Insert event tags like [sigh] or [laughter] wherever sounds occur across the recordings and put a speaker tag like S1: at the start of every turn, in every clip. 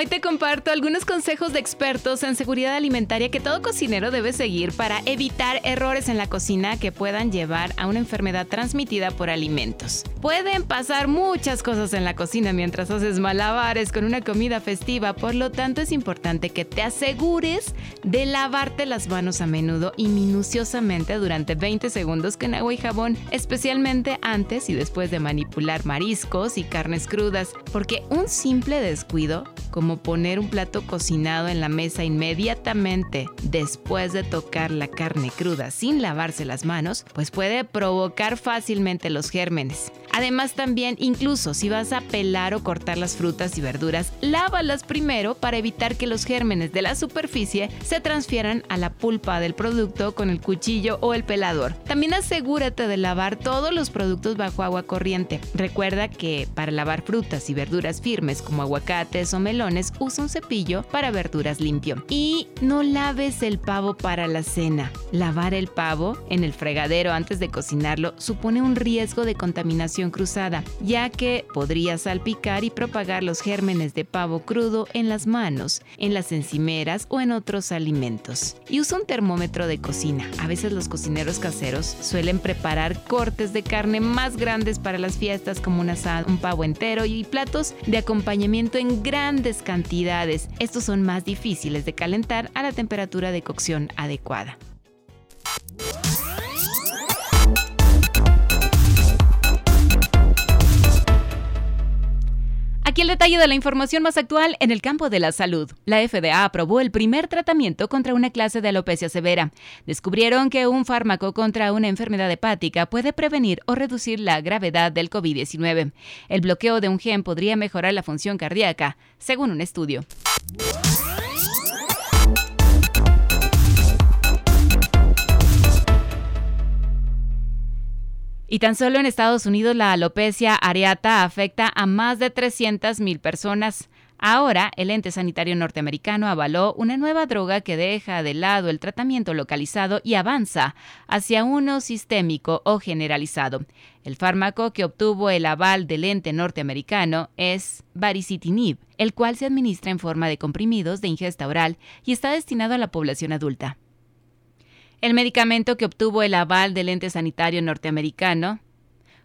S1: Hoy te comparto algunos consejos de expertos en seguridad alimentaria que todo cocinero debe seguir para evitar errores en la cocina que puedan llevar a una enfermedad transmitida por alimentos. Pueden pasar muchas cosas en la cocina mientras haces malabares con una comida festiva, por lo tanto es importante que te asegures de lavarte las manos a menudo y minuciosamente durante 20 segundos con agua y jabón, especialmente antes y después de manipular mariscos y carnes crudas, porque un simple descuido como poner un plato cocinado en la mesa inmediatamente después de tocar la carne cruda sin lavarse las manos, pues puede provocar fácilmente los gérmenes. Además también, incluso si vas a pelar o cortar las frutas y verduras, lávalas primero para evitar que los gérmenes de la superficie se transfieran a la pulpa del producto con el cuchillo o el pelador. También asegúrate de lavar todos los productos bajo agua corriente. Recuerda que para lavar frutas y verduras firmes como aguacates o melones, usa un cepillo para verduras limpio. Y no laves el pavo para la cena. Lavar el pavo en el fregadero antes de cocinarlo supone un riesgo de contaminación cruzada, ya que podría salpicar y propagar los gérmenes de pavo crudo en las manos, en las encimeras o en otros alimentos. Y usa un termómetro de cocina. A veces los cocineros caseros suelen preparar cortes de carne más grandes para las fiestas como un asado, un pavo entero y platos de acompañamiento en grandes cantidades. Estos son más difíciles de calentar a la temperatura de cocción adecuada. Aquí el detalle de la información más actual en el campo de la salud. La FDA aprobó el primer tratamiento contra una clase de alopecia severa. Descubrieron que un fármaco contra una enfermedad hepática puede prevenir o reducir la gravedad del COVID-19. El bloqueo de un gen podría mejorar la función cardíaca, según un estudio. Y tan solo en Estados Unidos la alopecia areata afecta a más de 300.000 personas. Ahora, el ente sanitario norteamericano avaló una nueva droga que deja de lado el tratamiento localizado y avanza hacia uno sistémico o generalizado. El fármaco que obtuvo el aval del ente norteamericano es baricitinib, el cual se administra en forma de comprimidos de ingesta oral y está destinado a la población adulta. El medicamento que obtuvo el aval del ente sanitario norteamericano,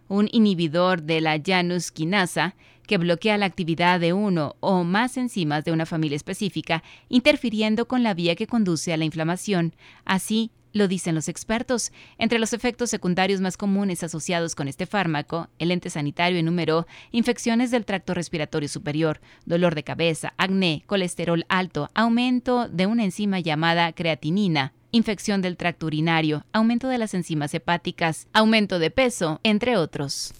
S1: un inhibidor de la Janus quinasa, que bloquea la actividad de uno o más enzimas de una familia específica, interfiriendo con la vía que conduce a la inflamación. Así lo dicen los expertos. Entre los efectos secundarios más comunes asociados con este fármaco, el ente sanitario enumeró infecciones del tracto respiratorio superior, dolor de cabeza, acné, colesterol alto, aumento de una enzima llamada creatinina, infección del tracto urinario, aumento de las enzimas hepáticas, aumento de peso, entre otros.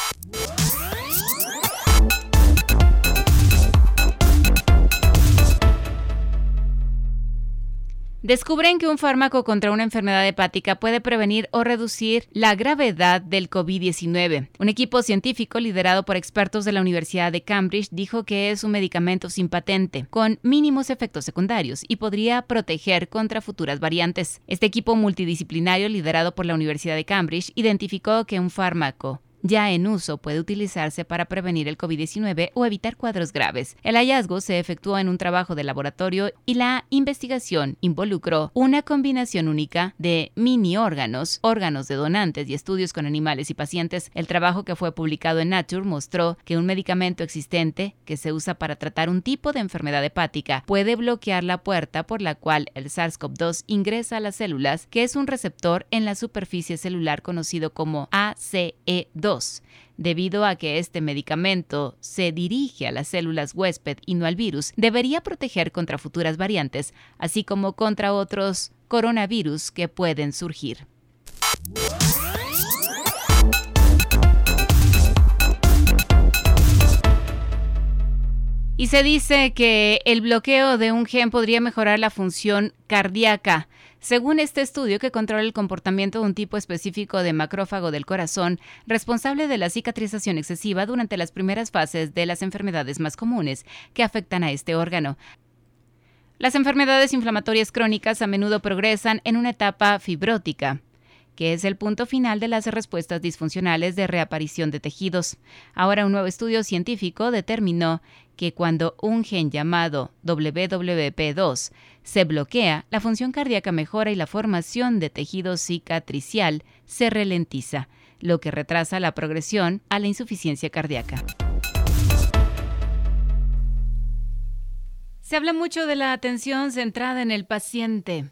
S1: Descubren que un fármaco contra una enfermedad hepática puede prevenir o reducir la gravedad del COVID-19. Un equipo científico liderado por expertos de la Universidad de Cambridge dijo que es un medicamento sin patente, con mínimos efectos secundarios y podría proteger contra futuras variantes. Este equipo multidisciplinario liderado por la Universidad de Cambridge identificó que un fármaco ya en uso puede utilizarse para prevenir el COVID-19 o evitar cuadros graves. El hallazgo se efectuó en un trabajo de laboratorio y la investigación involucró una combinación única de mini órganos, órganos de donantes y estudios con animales y pacientes. El trabajo que fue publicado en Nature mostró que un medicamento existente que se usa para tratar un tipo de enfermedad hepática puede bloquear la puerta por la cual el SARS-CoV-2 ingresa a las células, que es un receptor en la superficie celular conocido como ACE2 debido a que este medicamento se dirige a las células huésped y no al virus, debería proteger contra futuras variantes, así como contra otros coronavirus que pueden surgir. Y se dice que el bloqueo de un gen podría mejorar la función cardíaca. Según este estudio que controla el comportamiento de un tipo específico de macrófago del corazón, responsable de la cicatrización excesiva durante las primeras fases de las enfermedades más comunes que afectan a este órgano. Las enfermedades inflamatorias crónicas a menudo progresan en una etapa fibrótica que es el punto final de las respuestas disfuncionales de reaparición de tejidos. Ahora un nuevo estudio científico determinó que cuando un gen llamado WWP2 se bloquea, la función cardíaca mejora y la formación de tejido cicatricial se ralentiza, lo que retrasa la progresión a la insuficiencia cardíaca. Se habla mucho de la atención centrada en el paciente.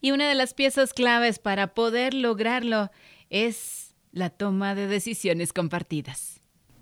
S1: Y una de las piezas claves para poder lograrlo es la toma de decisiones compartidas.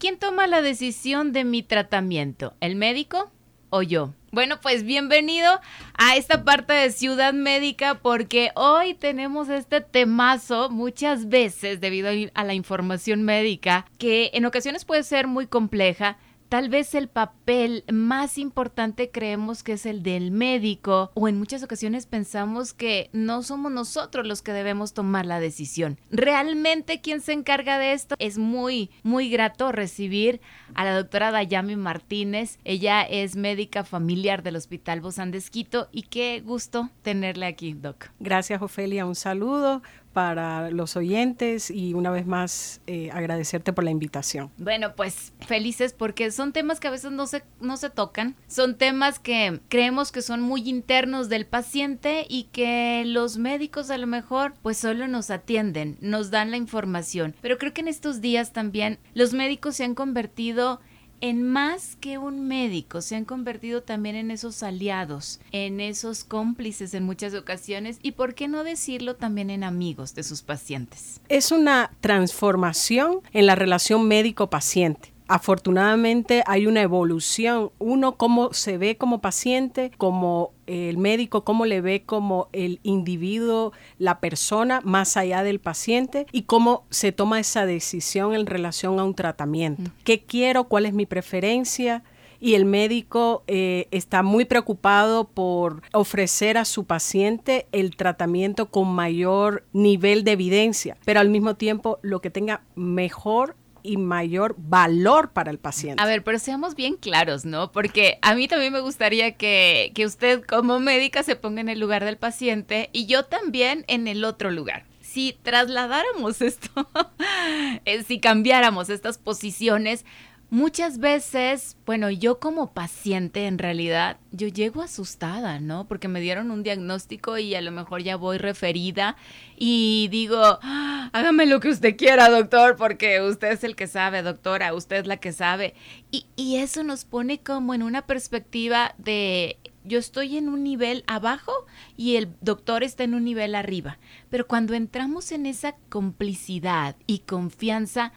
S1: ¿Quién toma la decisión de mi tratamiento? ¿El médico o yo? Bueno, pues bienvenido a esta parte de Ciudad Médica porque hoy tenemos este temazo muchas veces debido a la información médica que en ocasiones puede ser muy compleja, Tal vez el papel más importante creemos que es el del médico o en muchas ocasiones pensamos que no somos nosotros los que debemos tomar la decisión. Realmente quien se encarga de esto es muy, muy grato recibir a la doctora Dayami Martínez. Ella es médica familiar del Hospital Bozán de Esquito y qué gusto tenerle aquí, Doc.
S2: Gracias, Ofelia. Un saludo para los oyentes y una vez más eh, agradecerte por la invitación.
S1: Bueno, pues felices porque son temas que a veces no se, no se tocan, son temas que creemos que son muy internos del paciente y que los médicos a lo mejor pues solo nos atienden, nos dan la información, pero creo que en estos días también los médicos se han convertido en más que un médico, se han convertido también en esos aliados, en esos cómplices en muchas ocasiones y, por qué no decirlo, también en amigos de sus pacientes.
S2: Es una transformación en la relación médico-paciente afortunadamente hay una evolución. Uno, cómo se ve como paciente, como el médico, cómo le ve como el individuo, la persona, más allá del paciente, y cómo se toma esa decisión en relación a un tratamiento. ¿Qué quiero? ¿Cuál es mi preferencia? y el médico eh, está muy preocupado por ofrecer a su paciente el tratamiento con mayor nivel de evidencia, pero al mismo tiempo lo que tenga mejor y mayor valor para el paciente.
S1: A ver, pero seamos bien claros, ¿no? Porque a mí también me gustaría que, que usted como médica se ponga en el lugar del paciente y yo también en el otro lugar si trasladáramos [laughs] esto, eh, si cambiáramos estas posiciones, Muchas veces, bueno, yo como paciente en realidad, yo llego asustada, ¿no? Porque me dieron un diagnóstico y a lo mejor ya voy referida y digo, ah, hágame lo que usted quiera, doctor, porque usted es el que sabe, doctora, usted es la que sabe. Y, y eso nos pone como en una perspectiva de yo estoy en un nivel abajo y el doctor está en un nivel arriba. Pero cuando entramos en esa complicidad y confianza,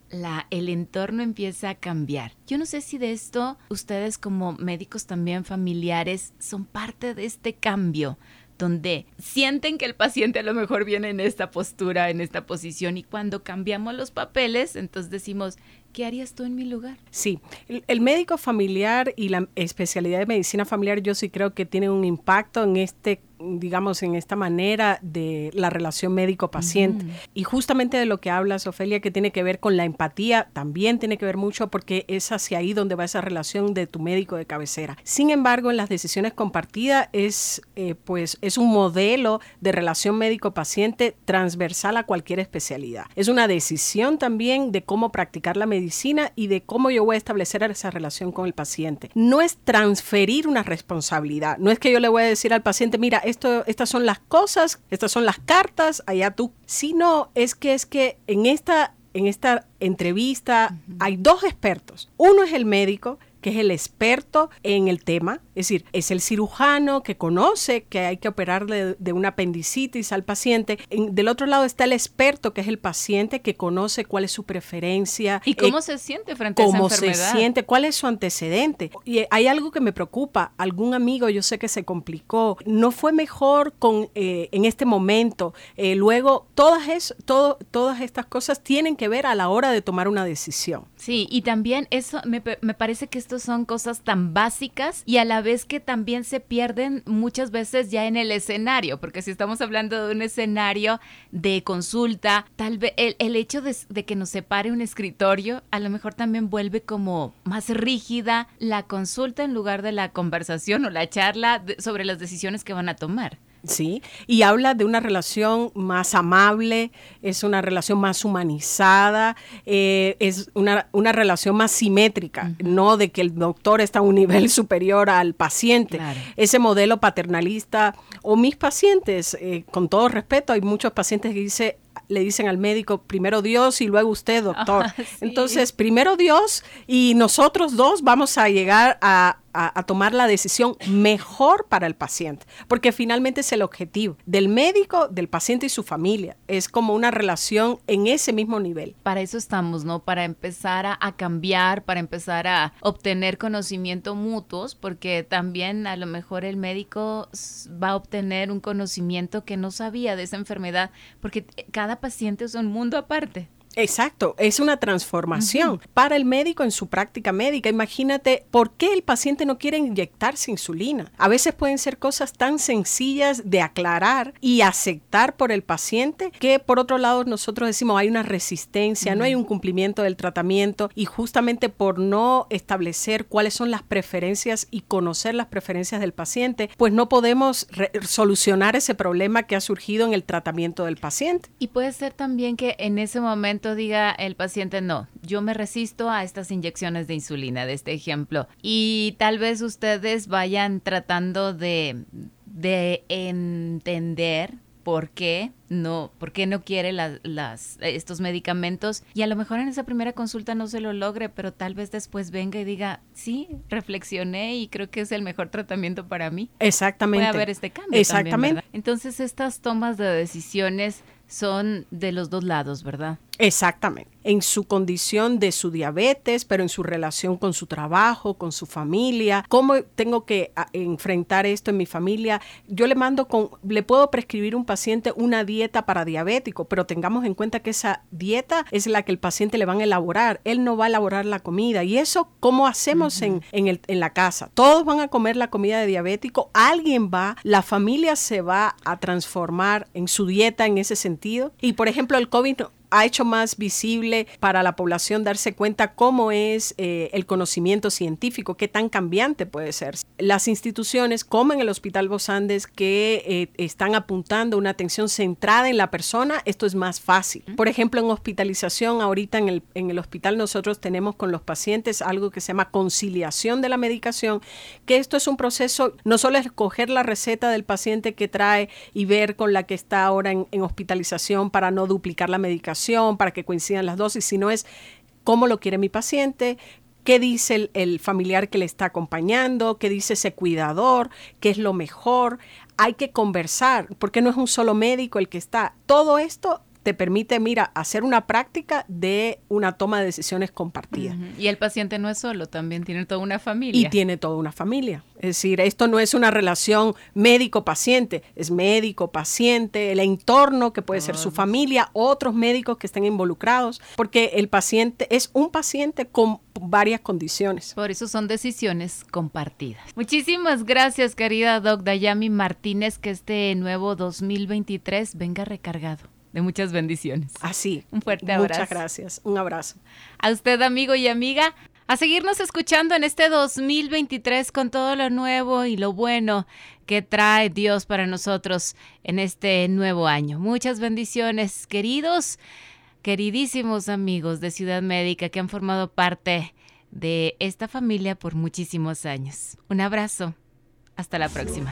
S1: el entorno empieza a cambiar. Yo no sé si de esto ustedes como médicos también familiares son parte de este cambio donde sienten que el paciente a lo mejor viene en esta postura, en esta posición, y cuando cambiamos los papeles, entonces decimos, ¿qué harías tú en mi lugar?
S2: Sí, el, médico familiar y la especialidad de medicina familiar yo sí creo que tiene un impacto en este digamos, en esta manera de la relación médico-paciente. Y justamente de lo que hablas, Ofelia, que tiene que ver con la empatía, también tiene que ver mucho porque es hacia ahí donde va esa relación de tu médico de cabecera. Sin embargo, en las decisiones compartidas es, eh, pues, es un modelo de relación médico-paciente transversal a cualquier especialidad. Es una decisión también de cómo practicar la medicina y de cómo yo voy a establecer esa relación con el paciente. No es transferir una responsabilidad, no es que yo le voy a decir al paciente, mira, esto, estas son las cosas, estas son las cartas, allá tú. Sino es que es que en esta, en esta entrevista hay dos expertos. Uno es el médico que es el experto en el tema, es decir, es el cirujano que conoce que hay que operar de, una apendicitis al paciente. del otro lado está el experto, que es el paciente que conoce cuál es su preferencia.
S1: ¿Y cómo eh, se siente frente a esa enfermedad?
S2: Cómo se siente, cuál es su antecedente. Y hay algo que me preocupa. Algún amigo, yo sé que se complicó, no fue mejor con, eh, en este momento. Eh, luego, todas, es, todo, todas estas cosas tienen que ver a la hora de tomar una decisión.
S1: Sí, y también eso me, me parece que esto son cosas tan básicas y a la vez que también se pierden muchas veces ya en el escenario, porque si estamos hablando de un escenario de consulta, tal vez el, hecho de, que nos separe un escritorio a lo mejor también vuelve como más rígida la consulta en lugar de la conversación o la charla sobre las decisiones que van a tomar.
S2: Sí, y habla de una relación más amable, es una relación más humanizada, eh, es una, una, relación más simétrica, no de que el doctor está a un nivel [laughs] superior al paciente. Ese modelo paternalista, o mis pacientes, eh, con todo respeto, hay muchos pacientes que dice, le dicen al médico, primero Dios y luego usted, doctor. [laughs] Entonces, primero Dios y nosotros dos vamos a llegar a, a, tomar la decisión mejor para el paciente, porque finalmente es el objetivo del médico, del paciente y su familia. Es como una relación en ese mismo nivel.
S1: Para eso estamos, ¿no? Para empezar a, cambiar, para empezar a obtener conocimiento mutuos, porque también a lo mejor el médico va a obtener un conocimiento que no sabía de esa enfermedad, porque cada paciente es un mundo aparte.
S2: Exacto, es una transformación para el médico en su práctica médica. Imagínate por qué el paciente no quiere inyectarse insulina. A veces pueden ser cosas tan sencillas de aclarar y aceptar por el paciente que por otro lado nosotros decimos hay una resistencia, no hay un cumplimiento del tratamiento y justamente por no establecer cuáles son las preferencias y conocer las preferencias del paciente, pues no podemos solucionar ese problema que ha surgido en el tratamiento del paciente.
S1: Y puede ser también que en ese momento diga el paciente, no, yo me resisto a estas inyecciones de insulina, de este ejemplo. Y tal vez ustedes vayan tratando de, de entender por qué no, por qué no quiere las, estos medicamentos y a lo mejor en esa primera consulta no se lo logre, pero tal vez después venga y diga, sí, reflexioné y creo que es el mejor tratamiento para mí.
S2: Exactamente.
S1: Puede haber este cambio. Exactamente. Entonces estas tomas de decisiones son de los dos lados, ¿verdad?
S2: Exactamente en su condición de su diabetes, pero en su relación con su trabajo, con su familia, cómo tengo que enfrentar esto en mi familia. Yo le mando con, le puedo prescribir a un paciente una dieta para diabético, pero tengamos en cuenta que esa dieta es la que el paciente le van a elaborar. Él no va a elaborar la comida. Y eso, ¿cómo hacemos en, en, el, en la casa? Todos van a comer la comida de diabético, alguien va, la familia se va a transformar en su dieta en ese sentido. Y por ejemplo, el COVID ha hecho más visible para la población darse cuenta cómo es eh, el conocimiento científico, qué tan cambiante puede ser. Las instituciones como en el Hospital Bosandes que eh, están apuntando una atención centrada en la persona, esto es más fácil. Por ejemplo, en hospitalización, ahorita en el, en el hospital nosotros tenemos con los pacientes algo que se llama conciliación de la medicación, que esto es un proceso, no solo es escoger la receta del paciente que trae y ver con la que está ahora en hospitalización para no duplicar la medicación, para que coincidan las dosis, sino es cómo lo quiere mi paciente, qué dice el, familiar que le está acompañando, qué dice ese cuidador, qué es lo mejor. Hay que conversar, porque no es un solo médico el que está. Todo esto te permite, mira, hacer una práctica de una toma de decisiones compartida.
S1: Y el paciente no es solo, también tiene toda una familia.
S2: Y tiene toda una familia. Es decir, esto no es una relación médico-paciente, es médico-paciente, el entorno que puede ser su familia, otros médicos que estén involucrados, porque el paciente es un paciente con varias condiciones.
S1: Por eso son decisiones compartidas. Muchísimas gracias, querida Doc Dayami Martínez, que este nuevo 2023 venga recargado de muchas bendiciones.
S2: Así.
S1: Un fuerte abrazo.
S2: Muchas gracias. Un abrazo.
S1: A usted, amigo y amiga, a seguirnos escuchando en este 2023 con todo lo nuevo y lo bueno que trae Dios para nosotros en este nuevo año. Muchas bendiciones, queridos, queridísimos amigos de Ciudad Médica que han formado parte de esta familia por muchísimos años. Un abrazo. Hasta la próxima.